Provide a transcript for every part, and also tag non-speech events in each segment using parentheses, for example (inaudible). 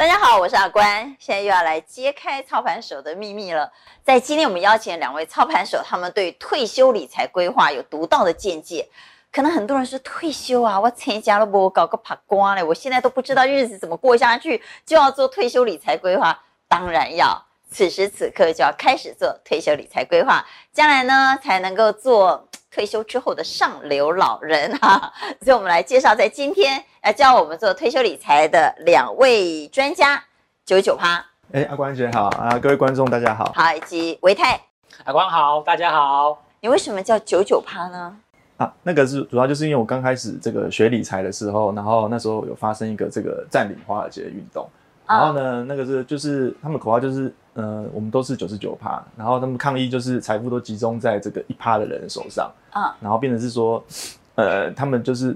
大家好，我是阿关，现在又要来揭开操盘手的秘密了。在今天，我们邀请两位操盘手，他们对退休理财规划有独到的见解。可能很多人说退休啊，我参加了不搞个爬瓜嘞，我现在都不知道日子怎么过下去，就要做退休理财规划。当然要，此时此刻就要开始做退休理财规划，将来呢才能够做。退休之后的上流老人哈，所以我们来介绍，在今天来教我们做退休理财的两位专家，九九趴。哎，阿关姐好啊，各位观众大家好。好，以及维泰。阿关好，大家好。你为什么叫九九趴呢？啊，那个是主要就是因为我刚开始这个学理财的时候，然后那时候有发生一个这个占领华尔街的运动。然后呢，那个是就是他们口号就是，呃，我们都是九十九趴，然后他们抗议就是财富都集中在这个一趴的人手上，啊，然后变成是说，呃，他们就是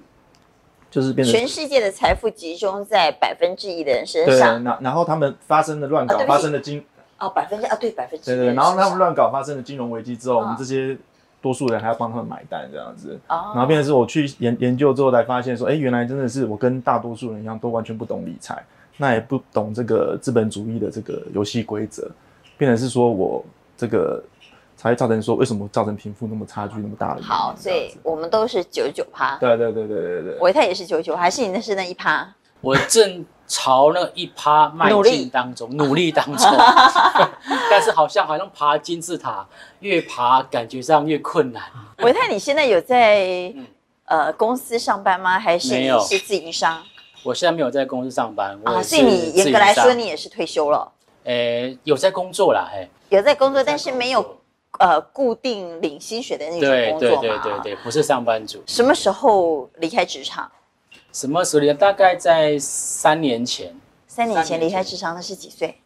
就是变成全世界的财富集中在百分之一的人身上，对，然然后他们发生的乱搞，发生的金哦百分之啊对百分之对对，然后他们乱搞发生的金融危机之后，我们这些多数人还要帮他们买单这样子，然后变成是我去研研究之后才发现说，哎，原来真的是我跟大多数人一样，都完全不懂理财。那也不懂这个资本主义的这个游戏规则，变成是说我这个才会造成说为什么造成贫富那么差距那么大的？好，所以我们都是九九趴。对对对对对对。维泰也是九九，还是你那是那一趴？我正朝那一趴迈进当中，努力，努力当中。(laughs) 但是好像好像爬金字塔，越爬感觉上越困难。维泰，你现在有在呃公司上班吗？还是你是自营商？我现在没有在公司上班啊，所以你严格来说，你也是退休了。诶，有在工作啦，嘿，有在工作，但是没有呃固定领薪水的那种工作嘛。对对对对对，不是上班族。什么时候离开职场？什么时候离开？大概在三年前。三年前离开职场，那是几岁？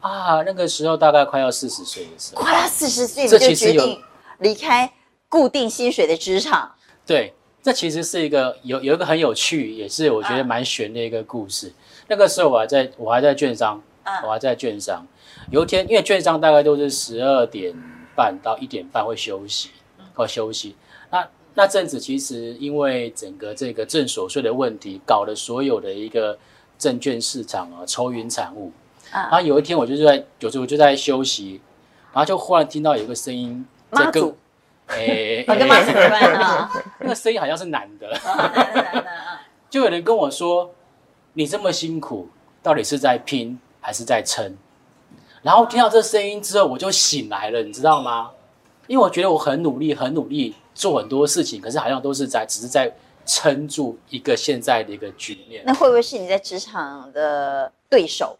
啊，那个时候大概快要四十岁的时候。快要四十岁，你就决定离开固定薪水的职场？对。这其实是一个有有一个很有趣，也是我觉得蛮悬的一个故事。啊、那个时候我还在我还在券商，啊、我还在券商。有一天，因为券商大概都是十二点半到一点半会休息，会休息。那那阵子其实因为整个这个证所税的问题，搞了所有的一个证券市场啊愁云惨雾。啊、然后有一天我就在有时候我就在休息，然后就忽然听到有一个声音在跟。哎？(laughs) 那个声音好像是男的，(laughs) 就有人跟我说：“你这么辛苦，到底是在拼还是在撑？”然后听到这声音之后，我就醒来了，你知道吗？因为我觉得我很努力，很努力做很多事情，可是好像都是在只是在撑住一个现在的一个局面。那会不会是你在职场的对手，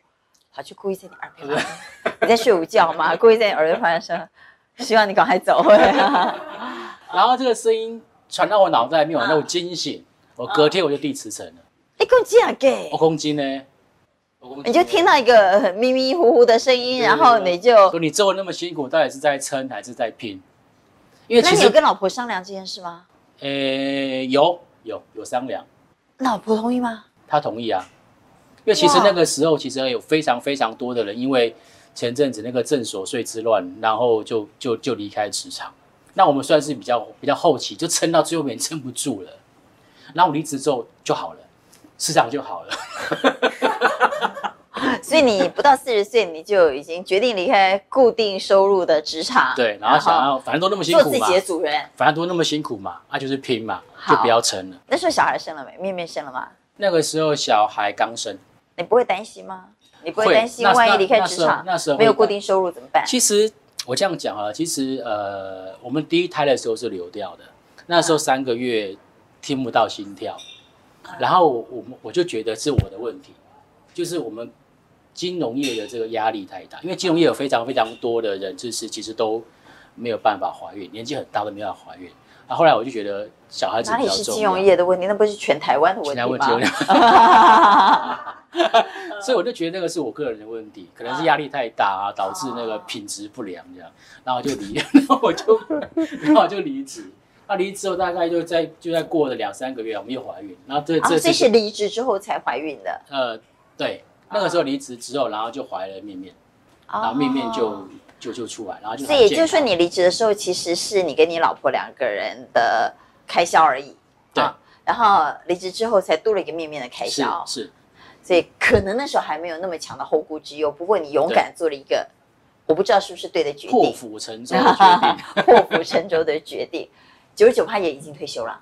跑去故意在你耳边？(laughs) 你在睡午觉吗？故意在你耳边发声？希望你赶快走。(laughs) 然后这个声音传到我脑袋里面，我那我惊醒，我隔天我就递辞呈了。一公斤啊，给？我公斤呢？你就听到一个很迷迷糊糊的声音，然后你就说你做那么辛苦，到底是在撑还是在拼？因为那你有跟老婆商量这件事吗？呃，有有有商量。老婆同意吗？她同意啊。因为其实那个时候，其实有非常非常多的人，因为。前阵子那个正所税之乱，然后就就就离开职场。那我们算是比较比较后期，就撑到最后面撑不住了。然后我离职之后就好了，市场就好了。(laughs) (laughs) 所以你不到四十岁，你就已经决定离开固定收入的职场。对，然后想要反正都那么辛苦嘛，做自己的主人，反正都那么辛苦嘛，那、啊、就是拼嘛，就不要撑了。那时候小孩生了没？面面生了吗？那个时候小孩刚生，你不会担心吗？你不会担心万一离开职场，那时候没有固定收入怎么办？其实我这样讲啊，其实呃，我们第一胎的时候是流掉的，那时候三个月听不到心跳，然后我我就觉得是我的问题，就是我们金融业的这个压力太大，因为金融业有非常非常多的人就是其实都没有办法怀孕，年纪很大都没法怀孕。啊，后来我就觉得小孩子比较重要。哪里是金融业的问题？那不是全台湾的问题吗？(laughs) 所以我就觉得那个是我个人的问题，可能是压力太大啊，导致那个品质不良这样，然后就离，(laughs) 然后我就，然后我就离职。那离职之后大概就在就在过了两三个月，我们又怀孕。然后这这这是离职之后才怀孕的。呃，对，那个时候离职之后，然后就怀了面面，然后面面就。就就出来，然后就。所以也就是说，你离职的时候，其实是你跟你老婆两个人的开销而已。对。然后离职之后，才多了一个面面的开销。是。是所以可能那时候还没有那么强的后顾之忧。不过你勇敢做了一个，我不知道是不是对的决定，破釜沉舟的决定，(laughs) 破釜沉舟的决定。九十九趴也已经退休了。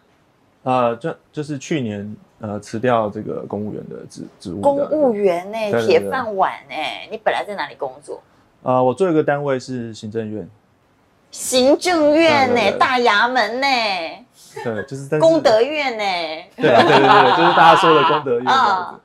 呃，就就是去年呃辞掉这个公务员的职职务。公务员呢、欸，铁饭碗呢、欸？你本来在哪里工作？呃，我做一个单位是行政院。行政院呢、欸，大衙门呢、欸？对，就是功德院呢、欸？对对对对，(laughs) 就是大家说的功德院这样子。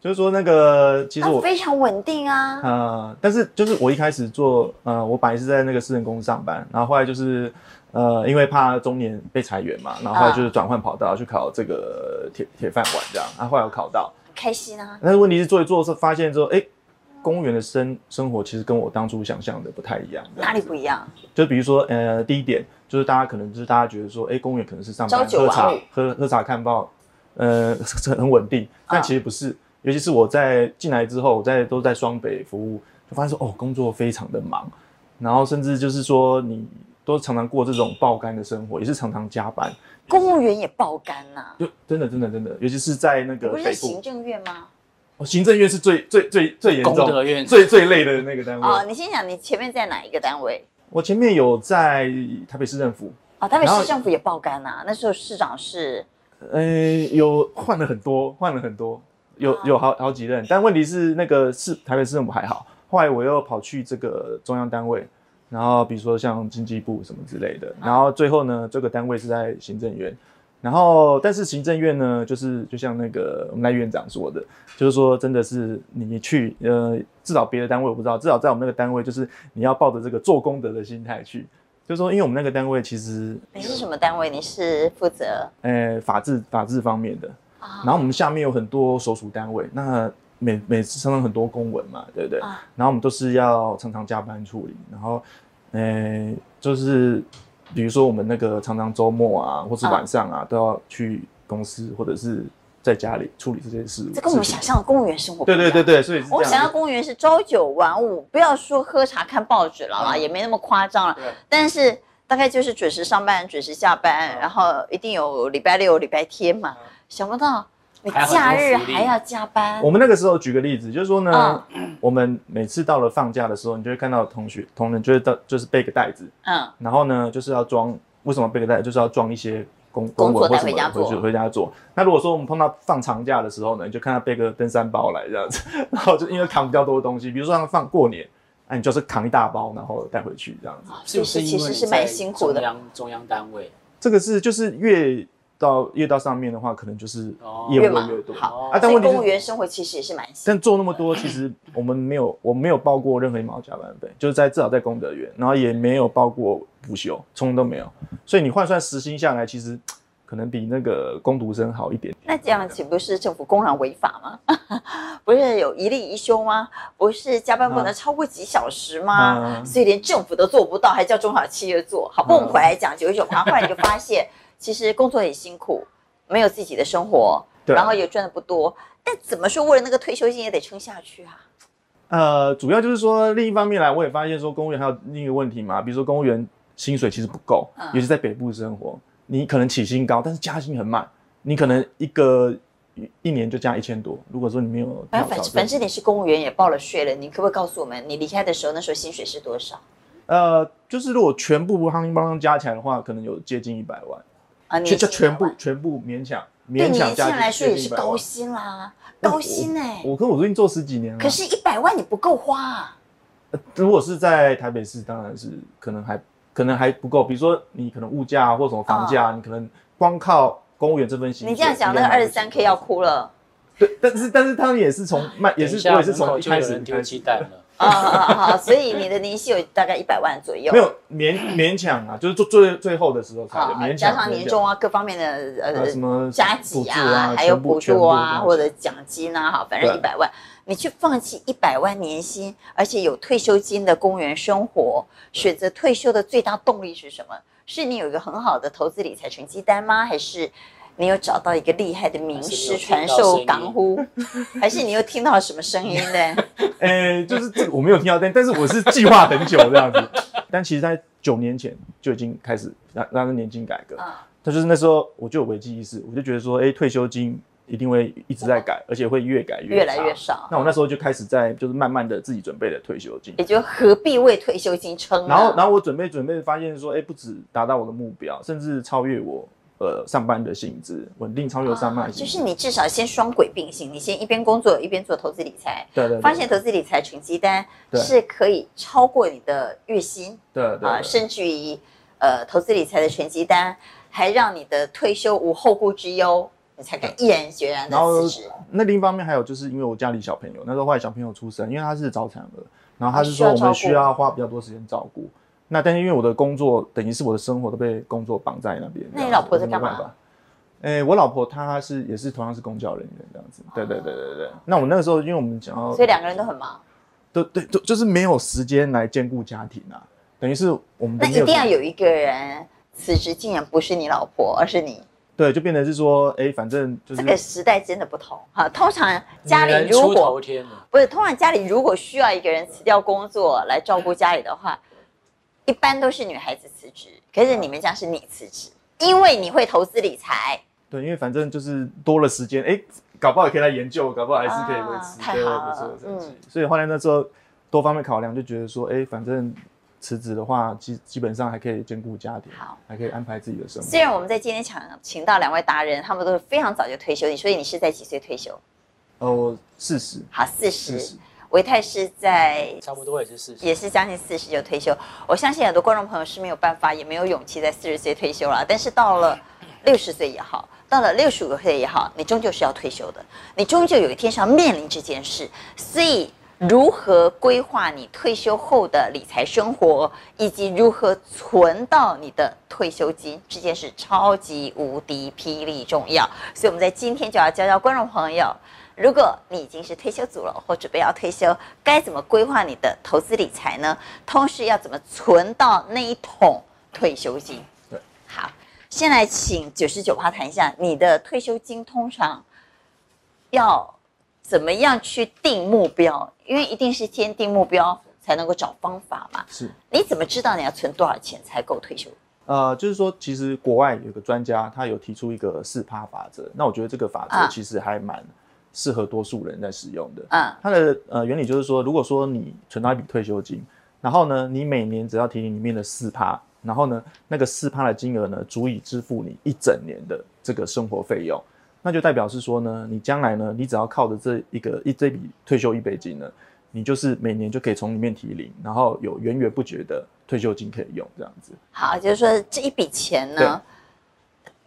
就是说那个，其实我非常稳定啊。呃，但是就是我一开始做，呃，我本来是在那个私人公司上班，然后后来就是。呃，因为怕中年被裁员嘛，然后就是转换跑道去考这个铁铁饭碗这样，然后后来有考到，开心啊。但是问题是做一做是发现之后，哎，公务员的生生活其实跟我当初想象的不太一样。哪里不一样？就比如说，呃，第一点就是大家可能就是大家觉得说，哎，公务员可能是上班喝茶喝喝茶看报，呃，(laughs) 很稳定，但其实不是。尤其是我在进来之后，我在都在双北服务，就发现说，哦，工作非常的忙，然后甚至就是说你。都常常过这种爆肝的生活，也是常常加班。公务员也爆肝呐、啊？就真的真的真的，尤其是在那个北部。不是行政院吗？哦，行政院是最最最最严重、功德院最最累的那个单位。哦，你先讲，你前面在哪一个单位？我前面有在台北市政府。哦，台北市政府也爆肝呐、啊？那时候市长是？呃，有换了很多，换了很多，有有好好几任。但问题是，那个市台北市政府还好，后来我又跑去这个中央单位。然后比如说像经济部什么之类的，然后最后呢，这个单位是在行政院，然后但是行政院呢，就是就像那个我们赖院长说的，就是说真的是你去，呃，至少别的单位我不知道，至少在我们那个单位，就是你要抱着这个做功德的心态去，就是说，因为我们那个单位其实你是什么单位？你是负责呃法制法制方面的，然后我们下面有很多所属单位，那。每每次常常很多公文嘛，对不对？啊、然后我们都是要常常加班处理，然后，呃，就是比如说我们那个常常周末啊，或是晚上啊，啊都要去公司或者是在家里处理这些事。这跟我们想象的公务员生活不一样。对对对对，所以我想象公务员是朝九晚五，不要说喝茶看报纸了啦，啊、也没那么夸张了。但是大概就是准时上班，准时下班，啊、然后一定有礼拜六、礼拜天嘛。啊、想不到。你假日还要加班？我们那个时候举个例子，就是说呢，嗯、我们每次到了放假的时候，你就会看到同学同仁就会到，就是背个袋子，嗯，然后呢，就是要装，为什么背个袋子？就是要装一些工工作带回家做，回家做。那如果说我们碰到放长假的时候呢，你就看他背个登山包来这样子，然后就因为扛比较多的东西，比如说他放过年，那、啊、你就是扛一大包，然后带回去这样子。是不是其实是蛮辛苦的？中央中央单位，这个是就是越。到越到上面的话，可能就是业务越多。好啊，但问题公务员生活其实也是蛮辛苦。但做那么多，其实我们没有，我没有报过任何一毛加班费，就是在至少在功德园，然后也没有报过补休，从都没有。所以你换算时薪下来，其实可能比那个工读生好一点。那这样岂不是政府公然违法吗？不是有一例一休吗？不是加班不能超过几小时吗？啊、所以连政府都做不到，还叫中小企业做？好，不，我们回来讲九十九趴，后来你就发现。其实工作很辛苦，没有自己的生活，然后也赚的不多。但怎么说，为了那个退休金也得撑下去啊。呃，主要就是说，另一方面来，我也发现说，公务员还有另一个问题嘛，比如说公务员薪水其实不够，嗯、尤其在北部生活，你可能起薪高，但是加薪很慢，你可能一个一年就加一千多。如果说你没有，反正反正你是公务员也报了税了，你可不可以告诉我们，你离开的时候那时候薪水是多少？呃，就是如果全部夯叮当当加起来的话，可能有接近一百万。啊，就全部全部勉强勉强加，对年轻人来说也是高薪啦，高薪哎！我跟我最近做十几年了，可是，一百万你不够花啊。如果是在台北市，当然是可能还可能还不够。比如说，你可能物价或什么房价，你可能光靠公务员这份薪水，你这样讲，那个二十三 K 要哭了。对，但是但是他们也是从卖，也是我也是从一开始丢鸡蛋了。啊啊啊！所以你的年薪有大概一百万左右，没有勉勉强啊，就是做最最后的时候才勉强，加上年终啊，各方面的呃什么加给啊，还有补助啊，或者奖金啊，哈，反正一百万，你去放弃一百万年薪，而且有退休金的公务员生活，选择退休的最大动力是什么？是你有一个很好的投资理财成绩单吗？还是？你有找到一个厉害的名师传授港呼，还是你又听到什么声音呢？呃、欸，就是这个我没有听到，但但是我是计划很久这样子。(laughs) 但其实，在九年前就已经开始让让年金改革。啊，他就是那时候我就有危机意识，我就觉得说，哎、欸，退休金一定会一直在改，而且会越改越越来越少。那我那时候就开始在就是慢慢的自己准备了退休金，也就何必为退休金撑？然后然后我准备准备发现说，哎、欸，不止达到我的目标，甚至超越我呃上班的薪资，稳定超越上班、啊。就是你至少先双轨并行，你先一边工作一边做投资理财，对，对对，发现投资理财成绩单是可以超过你的月薪，对对，对，啊，甚至于呃投资理财的成绩单还让你的退休无后顾之忧。你才敢毅然决然的辞职。那另一方面还有就是因为我家里小朋友，那时候后来小朋友出生，因为他是早产儿，然后他是说我们需要花比较多时间照顾。那但是因为我的工作等于是我的生活都被工作绑在那边。那你老婆在干嘛？哎，我老婆她是也是同样是公教人员这样子。对对对对对。那我那个时候因为我们讲到，所以两个人都很忙。对对，就就是没有时间来兼顾家庭啊。等于是我们那一定要有一个人辞职，竟然不是你老婆，而是你。对，就变成是说，哎，反正就是这个时代真的不同哈。通常家里如果不是，通常家里如果需要一个人辞掉工作来照顾家里的话，一般都是女孩子辞职。可是你们家是你辞职，因为你会投资理财。对，因为反正就是多了时间，哎，搞不好也可以来研究，搞不好还是可以维持。太好了，嗯。所以后来那时候多方面考量，就觉得说，哎，反正。辞职的话，基基本上还可以兼顾家庭，好，还可以安排自己的生活。虽然我们在今天请请到两位达人，他们都是非常早就退休，你所以你是在几岁退休？哦，四十。好，四十。唯泰是在差不多也是四十，也是将近四十就退休。我相信很多观众朋友是没有办法，也没有勇气在四十岁退休了。但是到了六十岁也好，到了六十五岁也好，你终究是要退休的，你终究有一天是要面临这件事，所以。如何规划你退休后的理财生活，以及如何存到你的退休金，这件事超级无敌霹雳重要。所以我们在今天就要教教观众朋友，如果你已经是退休族了，或准备要退休，该怎么规划你的投资理财呢？同时要怎么存到那一桶退休金？对，好，先来请九十九趴谈一下你的退休金通常要。怎么样去定目标？因为一定是先定目标，才能够找方法嘛。是，你怎么知道你要存多少钱才够退休？呃，就是说，其实国外有个专家，他有提出一个四趴法则。那我觉得这个法则其实还蛮适合多数人在使用的。嗯，它的呃原理就是说，如果说你存到一笔退休金，然后呢，你每年只要提领里面的四趴，然后呢，那个四趴的金额呢，足以支付你一整年的这个生活费用。那就代表是说呢，你将来呢，你只要靠着这一个一这笔退休预备金呢，你就是每年就可以从里面提领，然后有源源不绝的退休金可以用，这样子。好，就是说这一笔钱呢，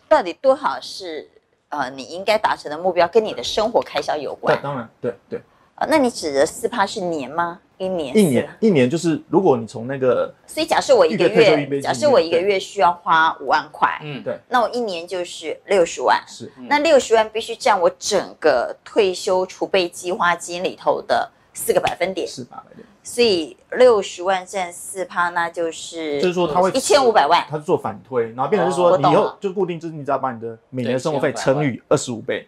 到底多少是呃你应该达成的目标，跟你的生活开销有关？对，当然，对对。啊，那你指的四趴是年吗？一年？一年？一年就是如果你从那个，所以假设我一个月，假设我一个月需要花五万块，嗯，对，那我一年就是六十万，是，嗯、那六十万必须占我整个退休储备计划金里头的四个百分点，四百点，所以六十万占四趴，那就是就是说他会一千五百万，他是做反推，然后变成是说你以后就固定，就是你只要把你的每年的生活费乘以二十五倍。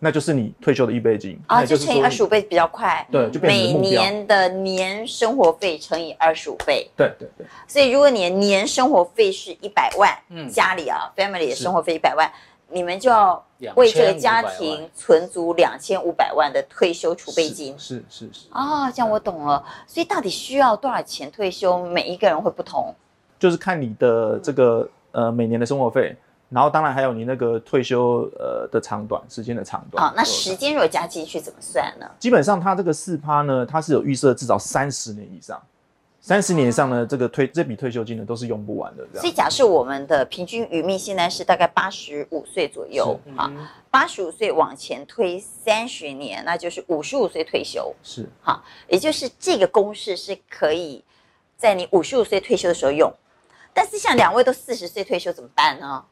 那就是你退休的预备金啊，就乘以二十五倍比较快。对，就变成每年的年生活费乘以二十五倍。对对对。所以如果你的年生活费是一百万，嗯，家里啊，family 的生活费一百万，你们就要为这个家庭存足两千五百万的退休储备金。是是是。哦，这样我懂了。所以到底需要多少钱退休？每一个人会不同。就是看你的这个呃每年的生活费。然后当然还有你那个退休呃的长短时间的长短。好，那时间如果加进去怎么算呢？基本上它这个四趴呢，它是有预设至少三十年以上，三十年以上呢，这个退这笔退休金呢都是用不完的。所以假设我们的平均余命现在是大概八十五岁左右，啊，八十五岁往前推三十年，那就是五十五岁退休。是，哈，也就是这个公式是可以在你五十五岁退休的时候用。但是像两位都四十岁退休怎么办呢？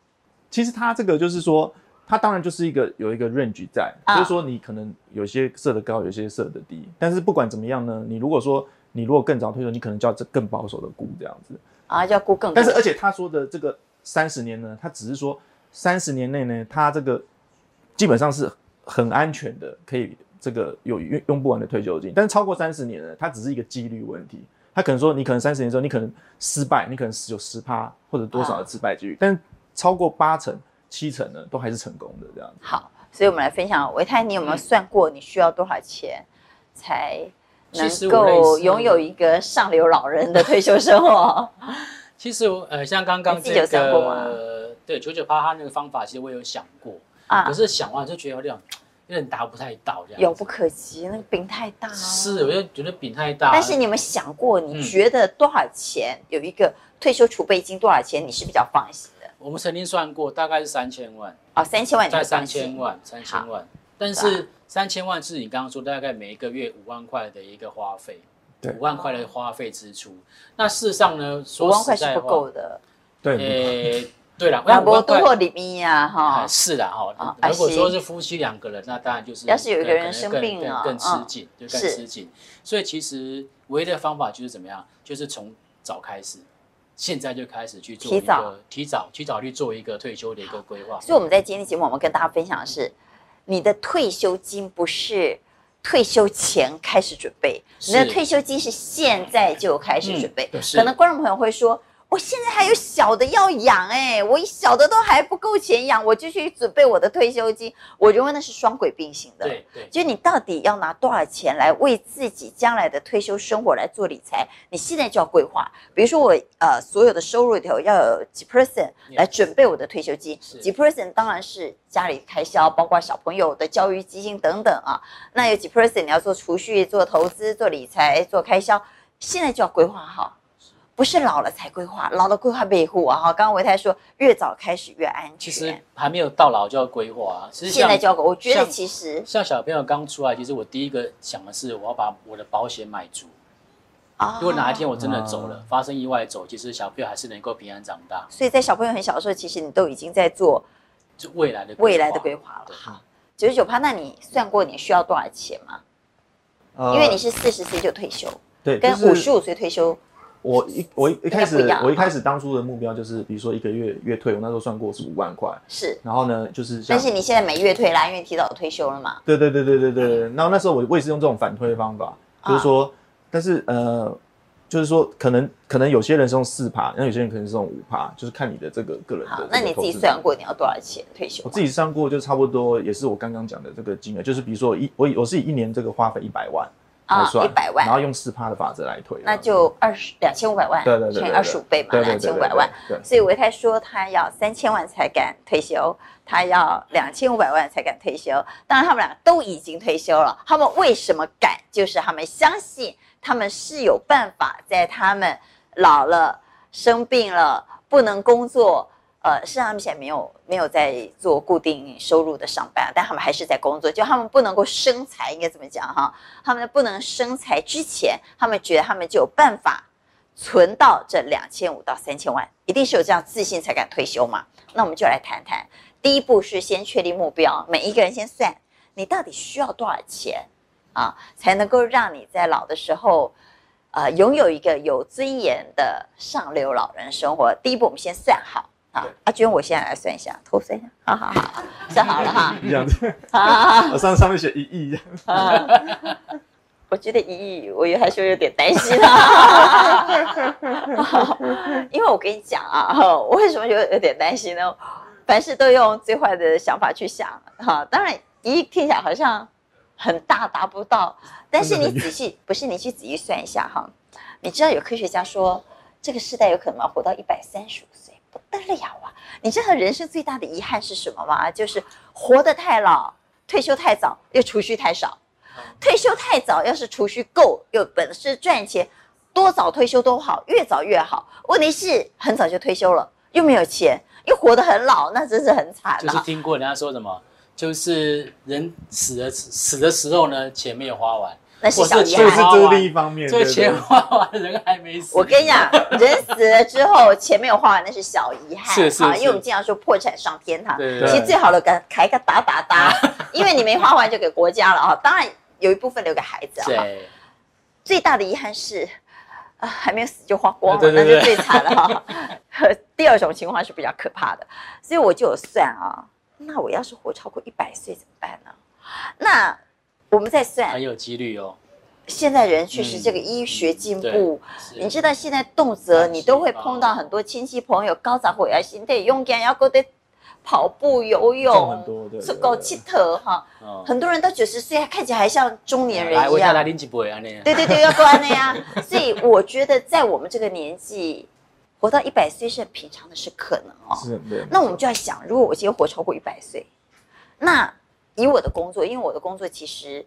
其实他这个就是说，它当然就是一个有一个 range 在，啊、就是说你可能有些设的高，有些设的低。但是不管怎么样呢，你如果说你如果更早退休，你可能就要更保守的估这样子啊，就要估更。但是而且他说的这个三十年呢，他只是说三十年内呢，他这个基本上是很安全的，可以这个有用用不完的退休金。但是超过三十年呢，它只是一个几率问题。他可能说你可能三十年之后你可能失败，你可能有十趴或者多少的失败几率，啊、但超过八成，七成呢，都还是成功的这样子。好，所以我们来分享，维泰，你有没有算过你需要多少钱才能够拥有一个上流老人的退休生活？(laughs) 其实呃，像刚刚这个，对九九八，他那个方法，其实我有想过啊，可是想完就觉得有点。有点达不太到，这样遥不可及，那个饼太大了。是，我就觉得饼太大。但是你有没有想过，你觉得多少钱有一个退休储备金？多少钱你是比较放心的？我们曾经算过，大概是三千万。哦，三千万在三千万，三千万。但是三千万是你刚刚说大概每一个月五万块的一个花费，五万块的花费支出。那事实上呢，五万块是不够的。对。(laughs) 对了，两波多或里面呀，哈，是的哈。如果说是夫妻两个人，那当然就是要是有一个人生病了，更吃紧，就更吃紧。所以其实唯一的方法就是怎么样，就是从早开始，现在就开始去做一个提早提早去做一个退休的一个规划。所以我们在今天节目，我们跟大家分享的是，你的退休金不是退休前开始准备，你的退休金是现在就开始准备。可能观众朋友会说。我现在还有小的要养哎，我小的都还不够钱养，我就去准备我的退休金。我认为那是双轨并行的。对对，就你到底要拿多少钱来为自己将来的退休生活来做理财？你现在就要规划。比如说我呃所有的收入里头要有几 percent 来准备我的退休金，几 percent 当然是家里开销，包括小朋友的教育基金等等啊。那有几 percent 你要做储蓄、做投资、做理财、做开销，现在就要规划好。不是老了才规划，老了规划备户啊！哈，刚刚维泰说，越早开始越安全。其实还没有到老就要规划啊。其实现在就要，我觉得其实像，像小朋友刚出来，其实我第一个想的是，我要把我的保险买足。啊，如果哪一天我真的走了，啊、发生意外走，其实小朋友还是能够平安长大。所以在小朋友很小的时候，其实你都已经在做就未来的未来的规划了。好，九十九趴，那你算过你需要多少钱吗？呃、因为你是四十岁就退休，对，跟五十五岁退休。我一我一一开始我一开始当初的目标就是，比如说一个月月退，我那时候算过是五万块。是。然后呢，就是。但是你现在没月退啦，因为提早退休了嘛。对对对对对对。然后那时候我我也是用这种反推方法，就是说，但是呃，就是说可能可能有些人是用四趴，那有些人可能是用五趴，就是看你的这个个人的。好，那你自己算过你要多少钱退休？我自己算过就差不多，也是我刚刚讲的这个金额，就是比如说一我我是以一年这个花费一百万。啊，一百万，然后用四趴的法则来推，那就二十两千五百万，对对对，乘以二十五倍嘛，两千五百万。对，所以维泰说他要三千万才敢退休，他要两千五百万才敢退休。当然，他们俩都已经退休了，他们为什么敢？就是他们相信他们是有办法，在他们老了、生病了、不能工作。呃，实际上他们现在没有没有在做固定收入的上班，但他们还是在工作。就他们不能够生财，应该怎么讲哈？他们不能生财之前，他们觉得他们就有办法存到这两千五到三千万，一定是有这样自信才敢退休嘛？那我们就来谈谈，第一步是先确定目标，每一个人先算你到底需要多少钱啊，才能够让你在老的时候，呃，拥有一个有尊严的上流老人生活。第一步，我们先算好。好，阿娟，我现在来算一下，偷算一下，好好好，算好了哈。这样子，好，我上上面写一亿。我觉得一亿，我也还是有点担心啊。(laughs) 因为我跟你讲啊，(laughs) 我为什么有有点担心呢？凡事都用最坏的想法去想，哈，当然一亿听起来好像很大，达不到，但是你仔细，不是你去仔细算一下哈，你知道有科学家说，这个世代有可能要活到一百三十五岁。不得了啊！你知道人生最大的遗憾是什么吗？就是活得太老，退休太早，又储蓄太少。退休太早，要是储蓄够，有本事赚钱，多早退休都好，越早越好。问题是很早就退休了，又没有钱，又活得很老，那真是很惨。就是听过人家说什么，就是人死的死的时候呢，钱没有花完。那是小遗憾，就是这是另一方面。这钱花完，人还没死。我跟你讲，人死了之后，钱没有花完，那是小遗憾。是是，因为我们经常说破产上天堂。对。其实最好的，给开个打打打，(laughs) 因为你没花完就给国家了啊。当然有一部分留给孩子啊。对。最大的遗憾是，啊，还没有死就花光了，那就最惨了哈。(laughs) 第二种情况是比较可怕的，所以我就有算啊，那我要是活超过一百岁怎么办呢？那。我们在算，很有几率哦。现在人确实这个医学进步，你知道现在动辄你都会碰到很多亲戚朋友高长或要心态勇敢要过得跑步、游泳，是够气头哈。很多人到九十岁还看起来还像中年人一样。来，我来拎几杯啊，那对对对，(laughs) 要关的呀。所以我觉得在我们这个年纪，活到一百岁是很平常的，是可能哦。是，对。那我们就要想，如果我今天活超过一百岁，那以我的工作，因为我的工作其实。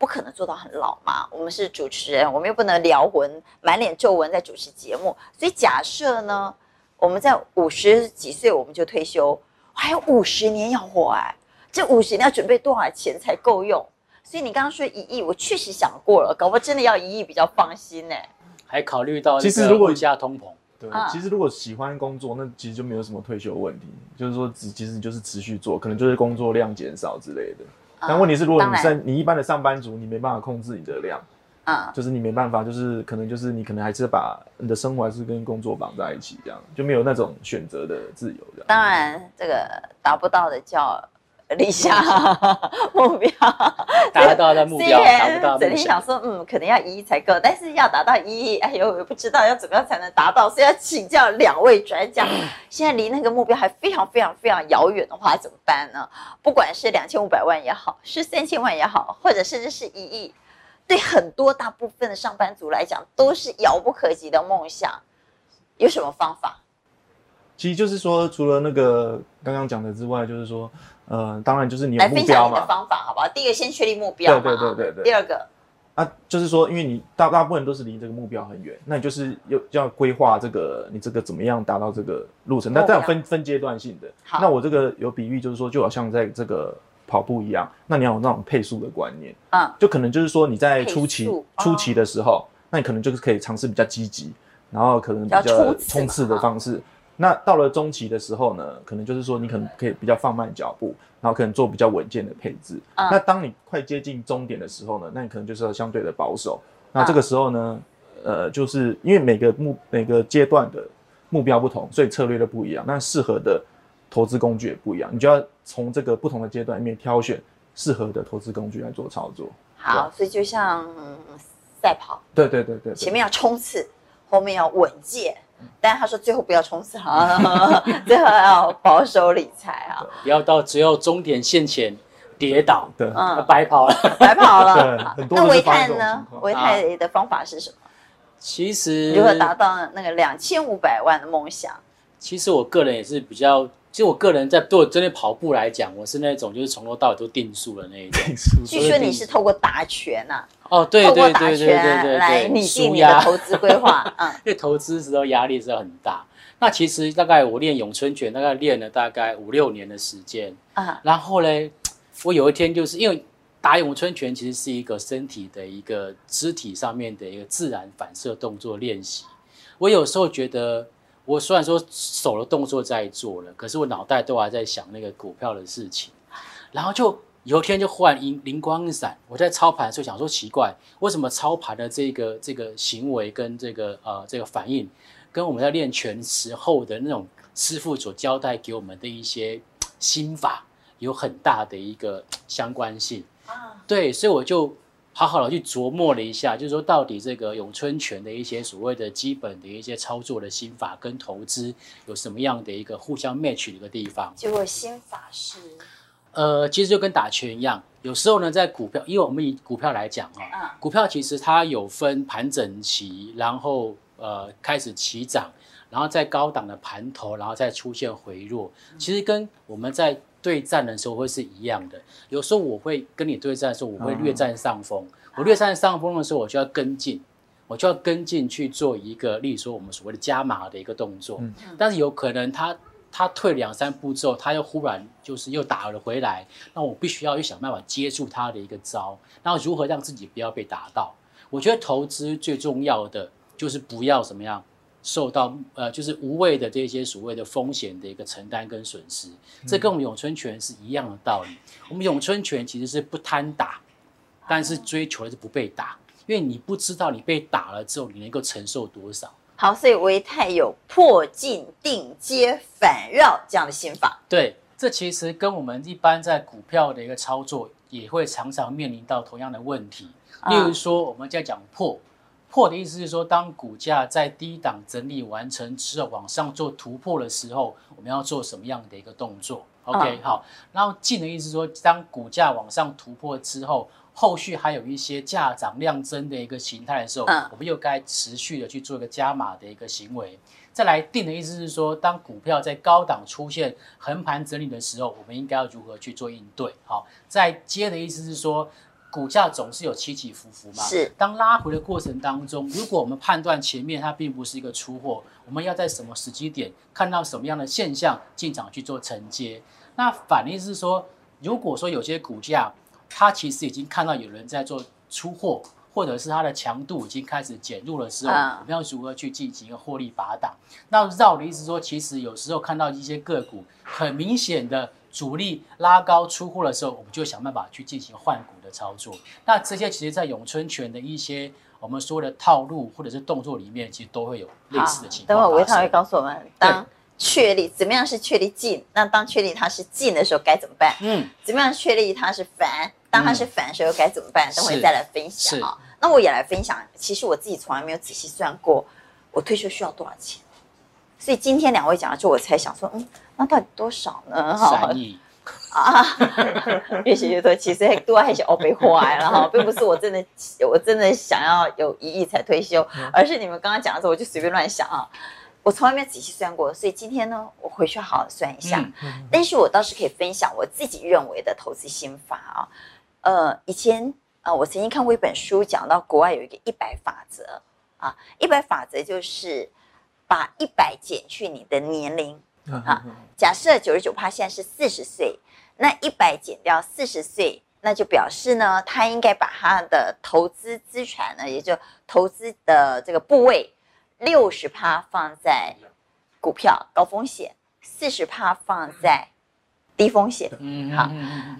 不可能做到很老嘛，我们是主持人，我们又不能撩浑，满脸皱纹在主持节目。所以假设呢，我们在五十几岁我们就退休，还有五十年要活哎，这五十年要准备多少钱才够用？所以你刚刚说一亿，我确实想过了，搞不好真的要一亿比较放心呢。还考虑到其实如果加通膨，对，其实如果喜欢工作，那其实就没有什么退休问题，就是说只其实你就是持续做，可能就是工作量减少之类的。但问题是，如果你在你一般的上班族，你没办法控制你的量，啊，就是你没办法，就是可能就是你可能还是把你的生活还是跟工作绑在一起，这样就没有那种选择的自由。这样，当然这个达不到的叫理想 (laughs) (laughs) 目标，达得到的目标达不到。整天想说，嗯，可能要一亿才够，但是要达到一亿，哎呦，我不知道要怎么样才能达到，所以要请教两位专家。(laughs) 现在离那个目标还非常非常非常遥远的话，怎么办呢？不管是两千五百万也好，是三千万也好，或者甚至是一亿，对很多大部分的上班族来讲，都是遥不可及的梦想。有什么方法？其实就是说，除了那个刚刚讲的之外，就是说。呃，当然就是你有目标嘛。来分享你的方法，好不好？第一个先确立目标。对对对对对。第二个啊，就是说，因为你大大部分都是离这个目标很远，那你就是要要规划这个你这个怎么样达到这个路程。那这样分分阶段性的。好。那我这个有比喻，就是说，就好像在这个跑步一样，那你要有那种配速的观念。嗯。就可能就是说你在初期初期的时候，那你可能就是可以尝试比较积极，然后可能比较冲刺的方式。那到了中期的时候呢，可能就是说你可能可以比较放慢脚步，然后可能做比较稳健的配置。嗯、那当你快接近终点的时候呢，那你可能就是要相对的保守。那这个时候呢，嗯、呃，就是因为每个目每个阶段的目标不同，所以策略都不一样。那适合的投资工具也不一样，你就要从这个不同的阶段里面挑选适合的投资工具来做操作。好，所以就像赛跑，对对对对，前面要冲刺，后面要稳健。但他说最后不要冲刺啊，(laughs) 最后要保守理财啊，不要到只有终点线前跌倒，对，嗯，白跑了，白跑了。那维泰呢？维泰的方法是什么？其实如何达到那个两千五百万的梦想？其实我个人也是比较。其实我个人在做针对跑步来讲，我是那种就是从头到尾都定数的那一种。据说你是透过打拳呐？哦，对对对对对对，来拟定你的投资规划。(laughs) 嗯，因为投资时候压力是很大。那其实大概我练咏春拳，大概练了大概五六年的时间。啊，然后嘞，我有一天就是因为打咏春拳，其实是一个身体的一个肢体上面的一个自然反射动作练习。我有时候觉得。我虽然说手的动作在做了，可是我脑袋都还在想那个股票的事情，然后就有一天就忽然灵灵光一闪，我在操盘的时候想说奇怪，为什么操盘的这个这个行为跟这个呃这个反应，跟我们在练拳时候的那种师傅所交代给我们的一些心法有很大的一个相关性啊，对，所以我就。好好的去琢磨了一下，就是说到底这个咏春拳的一些所谓的基本的一些操作的心法跟投资有什么样的一个互相 match 的一个地方？结果心法是，呃，其实就跟打拳一样，有时候呢，在股票，因为我们以股票来讲啊，嗯、股票其实它有分盘整期，然后呃开始起涨，然后在高档的盘头，然后再出现回落，其实跟我们在对战的时候会是一样的，有时候我会跟你对战的时候，我会略占上风。我略占上风的时候，我就要跟进，我就要跟进去做一个，例如说我们所谓的加码的一个动作。但是有可能他他退两三步之后，他又忽然就是又打了回来，那我必须要去想办法接住他的一个招，然后如何让自己不要被打到？我觉得投资最重要的就是不要怎么样。受到呃，就是无谓的这些所谓的风险的一个承担跟损失，这跟我们咏春拳是一样的道理。我们咏春拳其实是不贪打，但是追求的是不被打，因为你不知道你被打了之后你能够承受多少。好，所以维泰有破进、定接、反绕这样的心法。对，这其实跟我们一般在股票的一个操作也会常常面临到同样的问题。例如说，我们在讲破。破的意思是说，当股价在低档整理完成之后，往上做突破的时候，我们要做什么样的一个动作？OK，、嗯、好。然后进的意思是说，当股价往上突破之后，后续还有一些价涨量增的一个形态的时候，嗯、我们又该持续的去做一个加码的一个行为。再来定的意思是说，当股票在高档出现横盘整理的时候，我们应该要如何去做应对？好，再接的意思是说。股价总是有起起伏伏嘛，是。当拉回的过程当中，如果我们判断前面它并不是一个出货，我们要在什么时机点看到什么样的现象进场去做承接？那反意是说，如果说有些股价它其实已经看到有人在做出货，或者是它的强度已经开始减弱的时候，我们要如何去进行一个获利拔档？那绕的意思说，其实有时候看到一些个股很明显的。主力拉高出货的时候，我们就想办法去进行换股的操作。那这些其实，在咏春拳的一些我们说的套路或者是动作里面，其实都会有类似的情况。等会儿唯泰会告诉我们，当确立怎么样是确立进，那当确立它是进的时候该怎么办？嗯，怎么样确立它是反？当它是反的时候该怎么办？嗯、等会再来分享啊。那我也来分享，其实我自己从来没有仔细算过我退休需要多少钱。所以今天两位讲了之后，我才想说，嗯，那到底多少呢？三亿 (laughs) 啊，越写越多，其实多还是欧北花了哈，并不是我真的我真的想要有一亿才退休，而是你们刚刚讲的时候，我就随便乱想啊。我从来没有仔细算过，所以今天呢，我回去好好算一下。嗯但是我倒是可以分享我自己认为的投资心法啊。呃，以前啊，我曾经看过一本书，讲到国外有一个一百法则啊，一百法则就是。把一百减去你的年龄啊，假设九十九趴现在是四十岁，那一百减掉四十岁，那就表示呢，他应该把他的投资资产呢，也就投资的这个部位，六十趴放在股票高风险，四十趴放在低风险。嗯，好，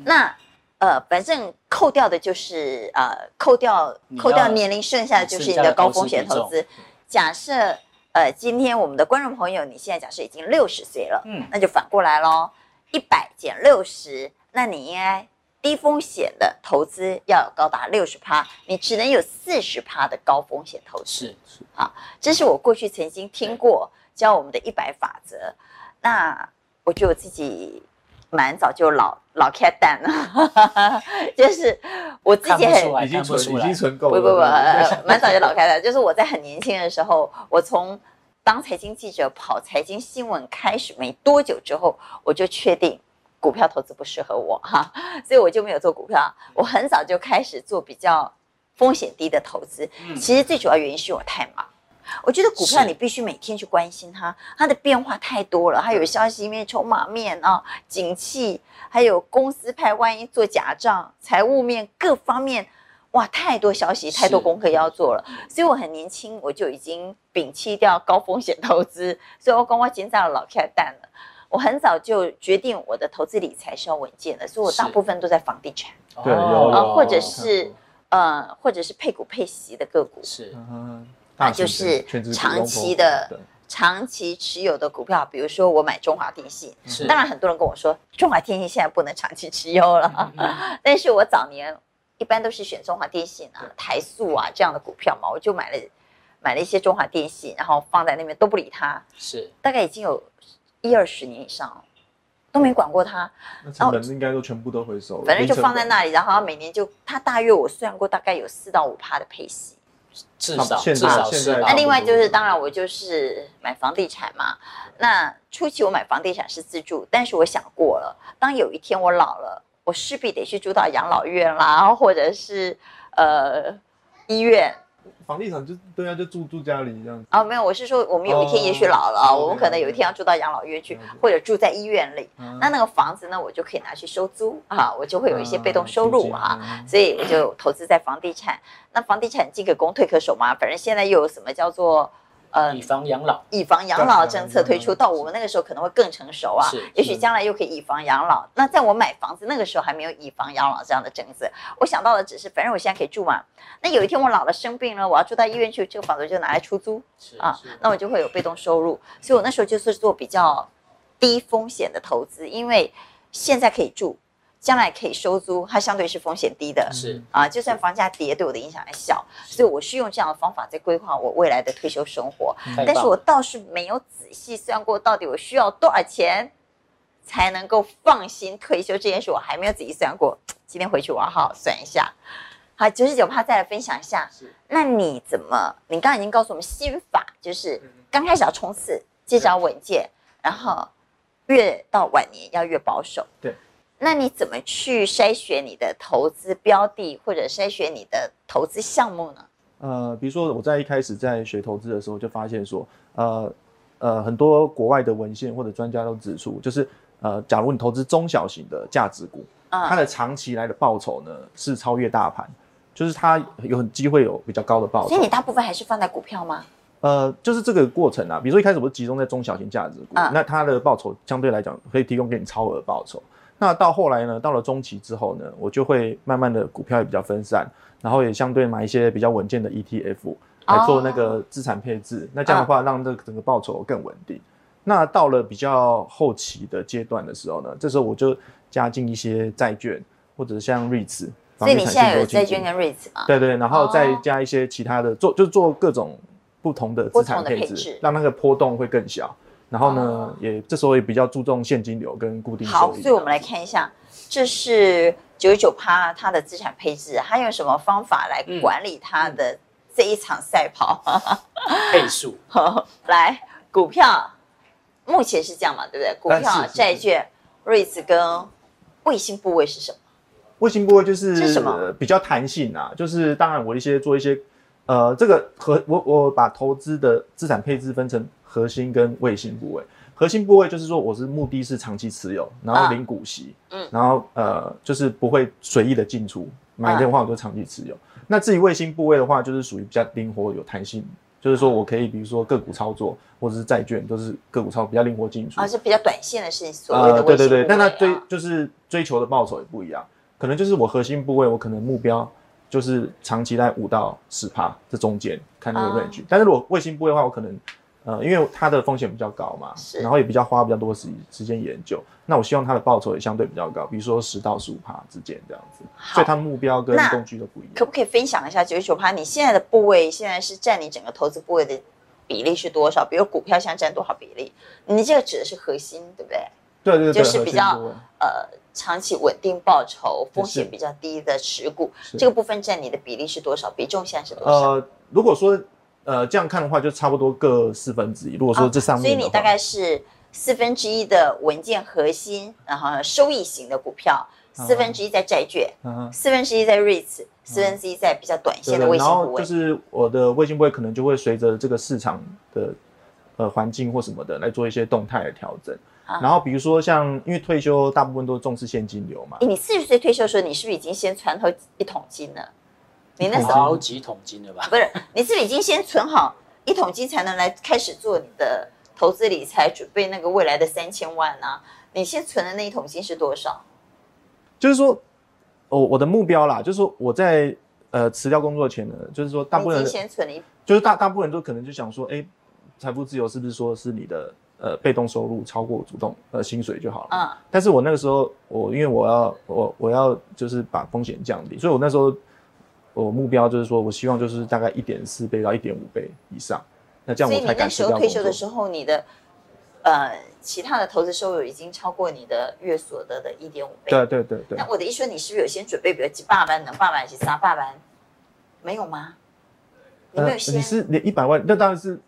那呃，反正扣掉的就是呃，扣掉扣掉年龄，剩下的就是你的高风险投资。假设。呃，今天我们的观众朋友，你现在假设已经六十岁了，嗯，那就反过来喽，一百减六十，那你应该低风险的投资要有高达六十趴，你只能有四十趴的高风险投资。是是啊，这是我过去曾经听过教我们的一百法则。那我觉得我自己蛮早就老老开蛋了，(laughs) 就是我自己很已经存已经存够了，不不不，蛮早就老开蛋，就是我在很年轻的时候，我从当财经记者跑财经新闻开始没多久之后，我就确定股票投资不适合我哈，所以我就没有做股票。我很早就开始做比较风险低的投资。其实最主要原因是我太忙。我觉得股票你必须每天去关心它，它的变化太多了，还有消息面、筹码面啊、景气，还有公司派万一做假账、财务面各方面。哇，太多消息，太多功课要做了，所以我很年轻，我就已经摒弃掉高风险投资，所以我跟我紧张的老开蛋了。我很早就决定我的投资理财是要稳健的，所以我大部分都在房地产，对，有或者是呃，或者是配股配息的个股，是，那就是长期的、长期持有的股票，比如说我买中华电信，当然很多人跟我说中华电信现在不能长期持有了，但是我早年。一般都是选中华电信啊、台塑啊这样的股票嘛，我就买了买了一些中华电信，然后放在那边都不理它，是。大概已经有一二十年以上了，都没管过它。那成本应该都全部都回收了，反正就放在那里，然后每年就它大约我算过大概有四到五趴的配息，至少至少是。那另外就是当然我就是买房地产嘛，那初期我买房地产是自住，但是我想过了，当有一天我老了。我势必得去住到养老院啦，或者是呃医院。房地产就对啊，就住住家里这样子。哦，没有，我是说我们有一天也许老了，哦、我们可能有一天要住到养老院去，嗯、或者住在医院里。嗯、那那个房子呢，我就可以拿去收租啊，我就会有一些被动收入啊，嗯、所以我就投资在房地产。那房地产进可攻退可守嘛，反正现在又有什么叫做？呃，以房养老，以房养老政策推出到我们那个时候可能会更成熟啊，也许将来又可以以房养老。那在我买房子那个时候还没有以房养老这样的政策，我想到的只是，反正我现在可以住嘛。那有一天我老了生病了，我要住到医院去，这个房子就拿来出租啊，那我就会有被动收入。所以我那时候就是做比较低风险的投资，因为现在可以住。将来可以收租，它相对是风险低的。是啊，就算房价跌，对我的影响还小，所以我是用这样的方法在规划我未来的退休生活。但是我倒是没有仔细算过，到底我需要多少钱才能够放心退休这件事，我还没有仔细算过。今天回去我要好好算一下。好，九十九趴再来分享一下。是，那你怎么？你刚刚已经告诉我们心法，就是刚开始要冲刺，接着要稳健，然后越到晚年要越保守。对。那你怎么去筛选你的投资标的，或者筛选你的投资项目呢？呃，比如说我在一开始在学投资的时候，就发现说，呃呃，很多国外的文献或者专家都指出，就是呃，假如你投资中小型的价值股，嗯，它的长期来的报酬呢是超越大盘。就是它有很机会有比较高的报酬，所以你大部分还是放在股票吗？呃，就是这个过程啊，比如说一开始我是集中在中小型价值股，嗯、那它的报酬相对来讲可以提供给你超额报酬。那到后来呢，到了中期之后呢，我就会慢慢的股票也比较分散，然后也相对买一些比较稳健的 ETF 来做那个资产配置。哦、那这样的话，让这个整个报酬更稳定。嗯、那到了比较后期的阶段的时候呢，这时候我就加进一些债券或者像 REITs。所以你现在有债券跟 REITs 吗？对对，然后再加一些其他的，做就做各种不同的资产配置，让那个波动会更小。然后呢，也这时候也比较注重现金流跟固定收益。好，所以我们来看一下，这是九十九趴它的资产配置，它用什么方法来管理它的这一场赛跑？(laughs) 倍数。(laughs) 来，股票目前是这样嘛？对不对？股票、债券、REITs 跟卫星部位是什么？卫星部位就是什么比较弹性啊，就是当然我一些做一些，呃，这个和我我把投资的资产配置分成核心跟卫星部位。核心部位就是说我是目的是长期持有，然后领股息，嗯，然后呃就是不会随意的进出，买的话我就长期持有。那至于卫星部位的话，就是属于比较灵活有弹性，就是说我可以比如说个股操作或者是债券都是个股操作比较灵活进出，啊是比较短线的事情，所谓的卫星部位，对对对，但它追就是追求的报酬也不一样。可能就是我核心部位，我可能目标就是长期在五到十趴这中间看那个 range。但是如果卫星部位的话，我可能呃，因为它的风险比较高嘛，是然后也比较花比较多时时间研究。那我希望它的报酬也相对比较高，比如说十到十五趴之间这样子。好所以它的目标跟工具都不一样。可不可以分享一下九十九趴？你现在的部位现在是占你整个投资部位的比例是多少？比如股票现在占多少比例？你这个指的是核心，对不对？对对对，就是比较呃。长期稳定报酬、风险比较低的持股，这个部分占你的比例是多少？比重现在是多少？呃，如果说呃这样看的话，就差不多各四分之一。如果说这上面、啊，所以你大概是四分之一的文件核心，然后收益型的股票，四分之一在债券，啊、四分之一在 REITs，、啊、四分之一在比较短线的卫星部位。然后就是我的卫星部位可能就会随着这个市场的呃环境或什么的来做一些动态的调整。然后比如说像，因为退休大部分都重视现金流嘛。你四十岁退休的时候，你是不是已经先存好一桶金了？你那时候好几桶金了吧？不是，你是不是已经先存好一桶金，才能来开始做你的投资理财，准备那个未来的三千万呢、啊？你先存的那一桶金是多少？就是说，我我的目标啦，就是说我在呃辞掉工作前呢，就是说大部分人先存一，就是大大部分人都可能就想说，哎，财富自由是不是说是你的？呃，被动收入超过主动呃薪水就好了。嗯，但是我那个时候，我因为我要我我要就是把风险降低，所以我那时候我目标就是说我希望就是大概一点四倍到一点五倍以上。那这样我才敢辞掉工作。所以你那时候退休的时候，你的呃其他的投资收入已经超过你的月所得的一点五倍。对对对对。那我的意思说，你是不是有先准备，比如几百万能百万几三百万？没有吗？你没有先？呃、你是连一百万？那当然是。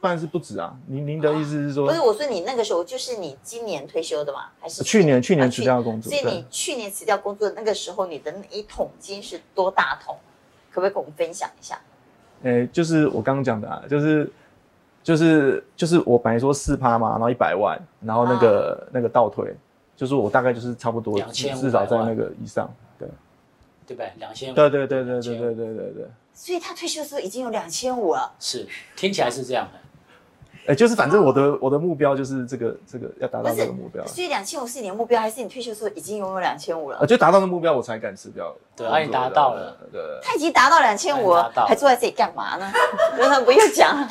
当然是不止啊！您您的意思是说，不是我说你那个时候就是你今年退休的嘛？还是去年去年辞掉工作？所以你去年辞掉工作那个时候，你的那一桶金是多大桶？可不可以跟我们分享一下？诶，就是我刚刚讲的啊，就是就是就是我本来说四趴嘛，然后一百万，然后那个那个倒退，就是我大概就是差不多至少在那个以上，对对吧？两千，对对对对对对对对对。所以他退休的时候已经有两千五了，是听起来是这样的，哎，就是反正我的我的目标就是这个这个要达到这个目标。所以两千五是你的目标，还是你退休的时候已经拥有两千五了？呃，就达到的目标我才敢辞掉。对，他已经达到了，对，他已经达到两千五，还坐在这里干嘛呢？(laughs) 真的不用讲，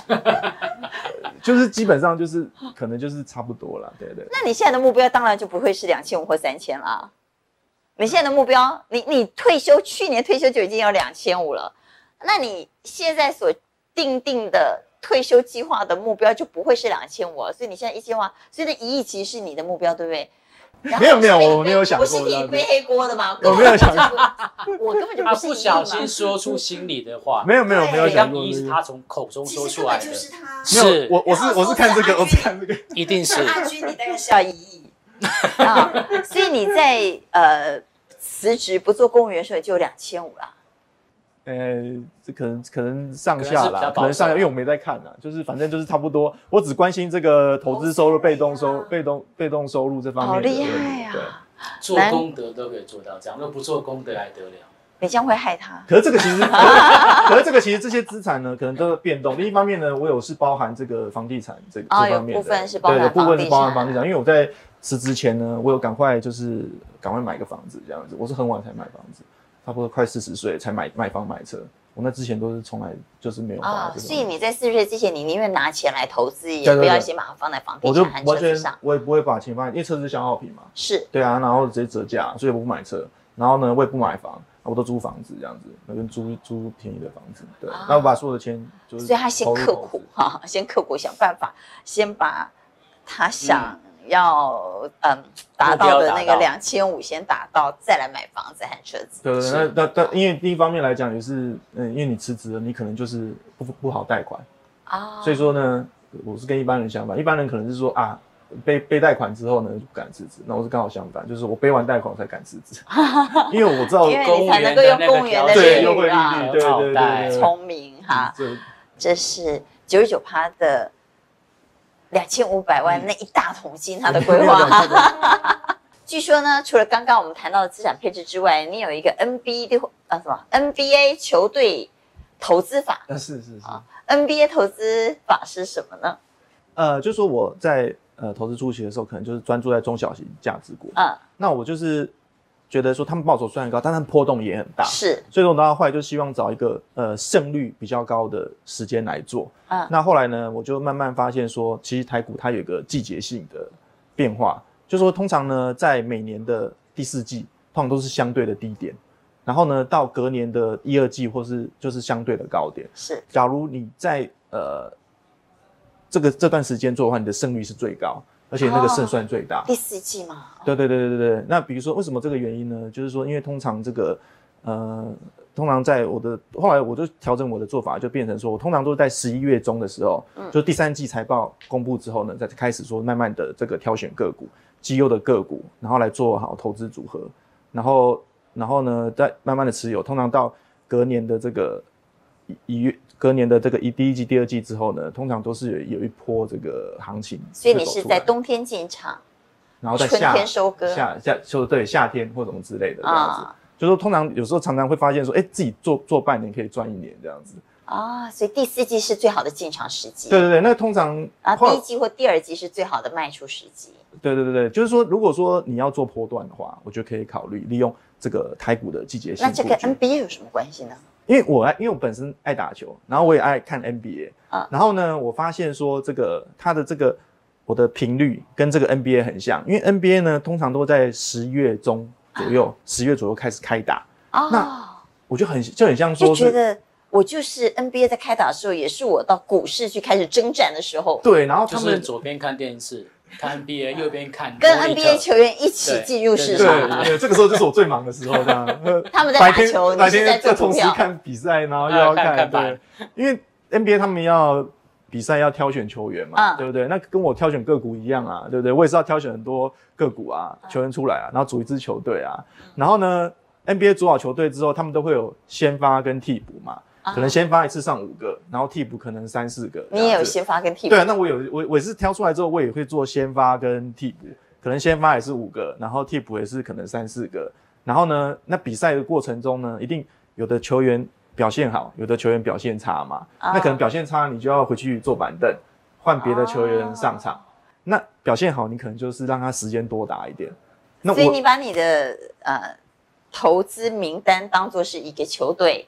(laughs) 就是基本上就是可能就是差不多了，对对。那你现在的目标当然就不会是两千五或三千了。你现在的目标，你你退休去年退休就已经有两千五了，那你现在所定定的退休计划的目标就不会是两千五了，所以你现在一千万，所以那一亿其实是你的目标，对不对？没有没有，我没有想过。不是你背黑锅的吗？我没有想过，我根本就不是。他不小心说出心里的话。没有没有没有想过，是他从口中说出来的。就是他。是，我我是我是看这个，我是看这个，一定是。阿军，你大概是。要一亿啊，所以你在呃辞职不做公务员的时候就有两千五了。呃，这可能可能上下啦，可能上下，因为我没在看啊，就是反正就是差不多。我只关心这个投资收入、被动收、被动被动收入这方面。好厉害呀！对，做功德都可以做到这样，那不做功德还得了？你将会害他。可是这个其实，可是这个其实这些资产呢，可能都是变动。另一方面呢，我有是包含这个房地产这个这方面的，部分是包含对，部分是包含房地产。因为我在辞职前呢，我有赶快就是赶快买个房子这样子，我是很晚才买房子。差不多快四十岁才买买房买车，我那之前都是从来就是没有啊。所以你在四十岁之前，你宁愿拿钱来投资，也不要先把它放在房地产和车子上。我也不会把钱放在，因为车子是消耗品嘛。是。对啊，然后直接折价，所以我不买车。然后呢，我也不买房，我都租房子这样子，那跟租租便宜的房子。对。那我把所有的钱就是。所以他先刻苦哈，先刻苦想办法，先把他想。要嗯达到的那个两千五先达到，再来买房子和车子。对对，那那那因为第一方面来讲也是嗯，因为你辞职了，你可能就是不不好贷款啊。所以说呢，我是跟一般人相反，一般人可能是说啊，背背贷款之后呢就不敢辞职，那我是刚好相反，就是我背完贷款才敢辞职，(laughs) 因为我知道因为你才能够用公务员的优惠利率，对对对，聪明哈，这是九十九趴的。两千五百万那一大桶金，他的规划。(laughs) 据说呢，除了刚刚我们谈到的资产配置之外，你有一个 NBA 的啊什么 NBA 球队投资法？啊是是是。NBA 投资法是什么呢？呃，就是说我在呃投资初期的时候，可能就是专注在中小型价值股。嗯，那我就是。觉得说他们报酬虽然高，但他们波动也很大，是，所以说到后来就希望找一个呃胜率比较高的时间来做。嗯，那后来呢，我就慢慢发现说，其实台股它有一个季节性的变化，就是说通常呢，在每年的第四季，通常都是相对的低点，然后呢，到隔年的一二季或是就是相对的高点。是，假如你在呃这个这段时间做的话，你的胜率是最高。而且那个胜算最大，哦、第四季嘛。对对对对对对。那比如说，为什么这个原因呢？就是说，因为通常这个，呃，通常在我的后来，我就调整我的做法，就变成说我通常都是在十一月中的时候，嗯，就第三季财报公布之后呢，再开始说慢慢的这个挑选个股，绩优的个股，然后来做好投资组合，然后然后呢，再慢慢的持有，通常到隔年的这个一月。隔年的这个一第一季、第二季之后呢，通常都是有有一波这个行情。所以你是在冬天进场，然后在春天收割，夏夏收对夏天或什么之类的这样子。哦、就说通常有时候常常会发现说，哎，自己做做半年可以赚一年这样子。啊、哦，所以第四季是最好的进场时机。对对对，那通常啊，第一季或第二季是最好的卖出时机。对对对对，就是说，如果说你要做波段的话，我觉得可以考虑利用这个台股的季节性。那这跟 NBA 有什么关系呢？因为我爱，因为我本身爱打球，然后我也爱看 NBA 啊。然后呢，我发现说这个它的这个我的频率跟这个 NBA 很像，因为 NBA 呢通常都在十月中左右，十、啊、月左右开始开打。哦，那我就很就很像说，就觉得我就是 NBA 在开打的时候，也是我到股市去开始征战的时候。对，然后他们左边看电视。看 NBA，(laughs) 右边看跟 NBA 球员一起进入市场。对，对，这个时候就是我最忙的时候，这样。(laughs) 他们在打球，白天在同时看比赛，然后又要看。对，因为 NBA 他们要比赛要挑选球员嘛，对不对？那跟我挑选个股一样啊，对不对？我也是要挑选很多个股啊，球员出来啊，然后组一支球队啊。然后呢，NBA 组好球队之后，他们都会有先发跟替补嘛。可能先发一次上五个，然后替补可能三四个。你也有先发跟替补？对啊，那我有我我是挑出来之后，我也会做先发跟替补。可能先发也是五个，然后替补也是可能三四个。然后呢，那比赛的过程中呢，一定有的球员表现好，有的球员表现差嘛。哦、那可能表现差，你就要回去坐板凳，换别的球员上场。哦、那表现好，你可能就是让他时间多打一点。那所以你把你的呃投资名单当做是一个球队。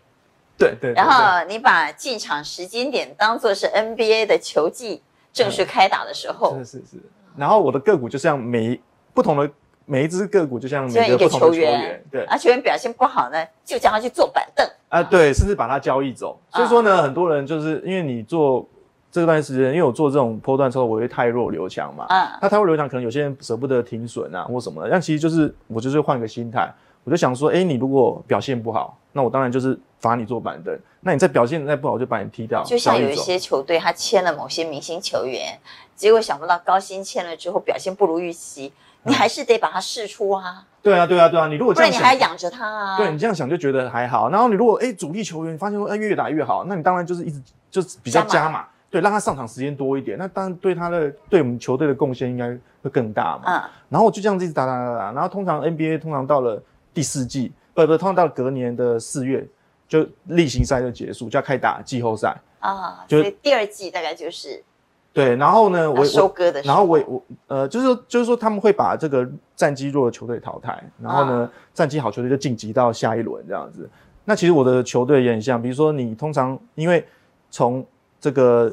对对，然后你把进场时间点当做是 NBA 的球季正式开打的时候，是是是。然后我的个股就像每不同的每一只个股就像每个不同的球员，对，而球员表现不好呢，就叫他去坐板凳啊，对，甚至把他交易走。所以说呢，很多人就是因为你做这段时间，因为我做这种波段之后，我会太弱留强嘛，啊，那太弱留强可能有些人舍不得停损啊或什么的，但其实就是我就是换个心态，我就想说，哎，你如果表现不好，那我当然就是罚你坐板凳，那你再表现再不好，就把你踢掉。就像有一些球队，他签了某些明星球员，结果想不到高薪签了之后表现不如预期。你还是得把他试出啊！对啊，对啊，对啊！你如果这样想，不然你还要养着他啊？对，你这样想就觉得还好。然后你如果哎主力球员发现说哎越打越好，那你当然就是一直就是比较加码，对，让他上场时间多一点。那当然对他的对我们球队的贡献应该会更大嘛。嗯。然后就这样子一直打打打打，然后通常 NBA 通常到了第四季，不不，通常到了隔年的四月就例行赛就结束，就要开打季后赛啊。就第二季大概就是。对，然后呢，我收割的时候，然后我我呃，就是说就是说他们会把这个战绩弱的球队淘汰，然后呢，战绩好球队就晋级到下一轮这样子。那其实我的球队也很像，比如说你通常因为从这个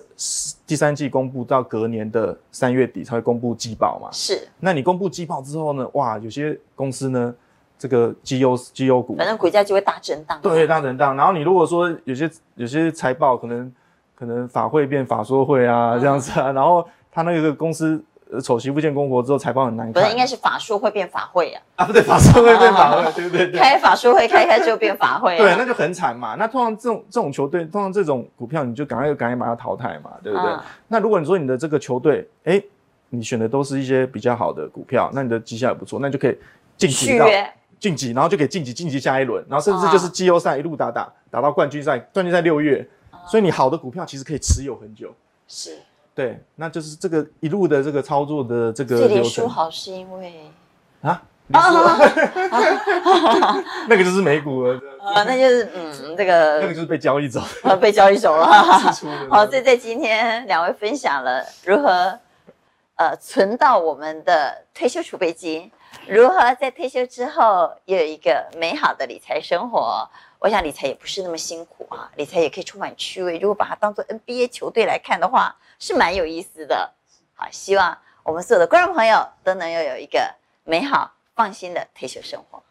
第三季公布到隔年的三月底才会公布季报嘛，是。那你公布季报之后呢，哇，有些公司呢，这个绩优绩优股，反正股价就会大震荡，对，大震荡。然后你如果说有些有些财报可能。可能法会变法说会啊，这样子啊，然后他那个公司丑媳妇见公婆之后，财报很难看。不是，应该是法说会变法会啊。啊，不对，法说会变法会，(laughs) 对不对？开法说会开开就变法会。对，那就很惨嘛。那通常这种这种球队，通常这种股票，你就赶快赶快把它淘汰嘛，对不对？那如果你说你的这个球队，哎，你选的都是一些比较好的股票，那你的绩效也不错，那就可以晋级到晋级，然后就可以晋级晋级下一轮，然后甚至就是季后赛一路打打打到冠军赛，冠军赛六月。所以你好的股票其实可以持有很久，是，对，那就是这个一路的这个操作的这个。这里说好是因为啊，啊，(laughs) 那个就是美股了，(laughs) 啊，那就是嗯，这个那个就是被交易走，呃，(laughs) 被交易走了。好，所以在今天两位分享了如何呃存到我们的退休储备金，如何在退休之后有一个美好的理财生活。我想理财也不是那么辛苦啊，理财也可以充满趣味。如果把它当做 NBA 球队来看的话，是蛮有意思的。好，希望我们所有的观众朋友都能拥有一个美好、放心的退休生活。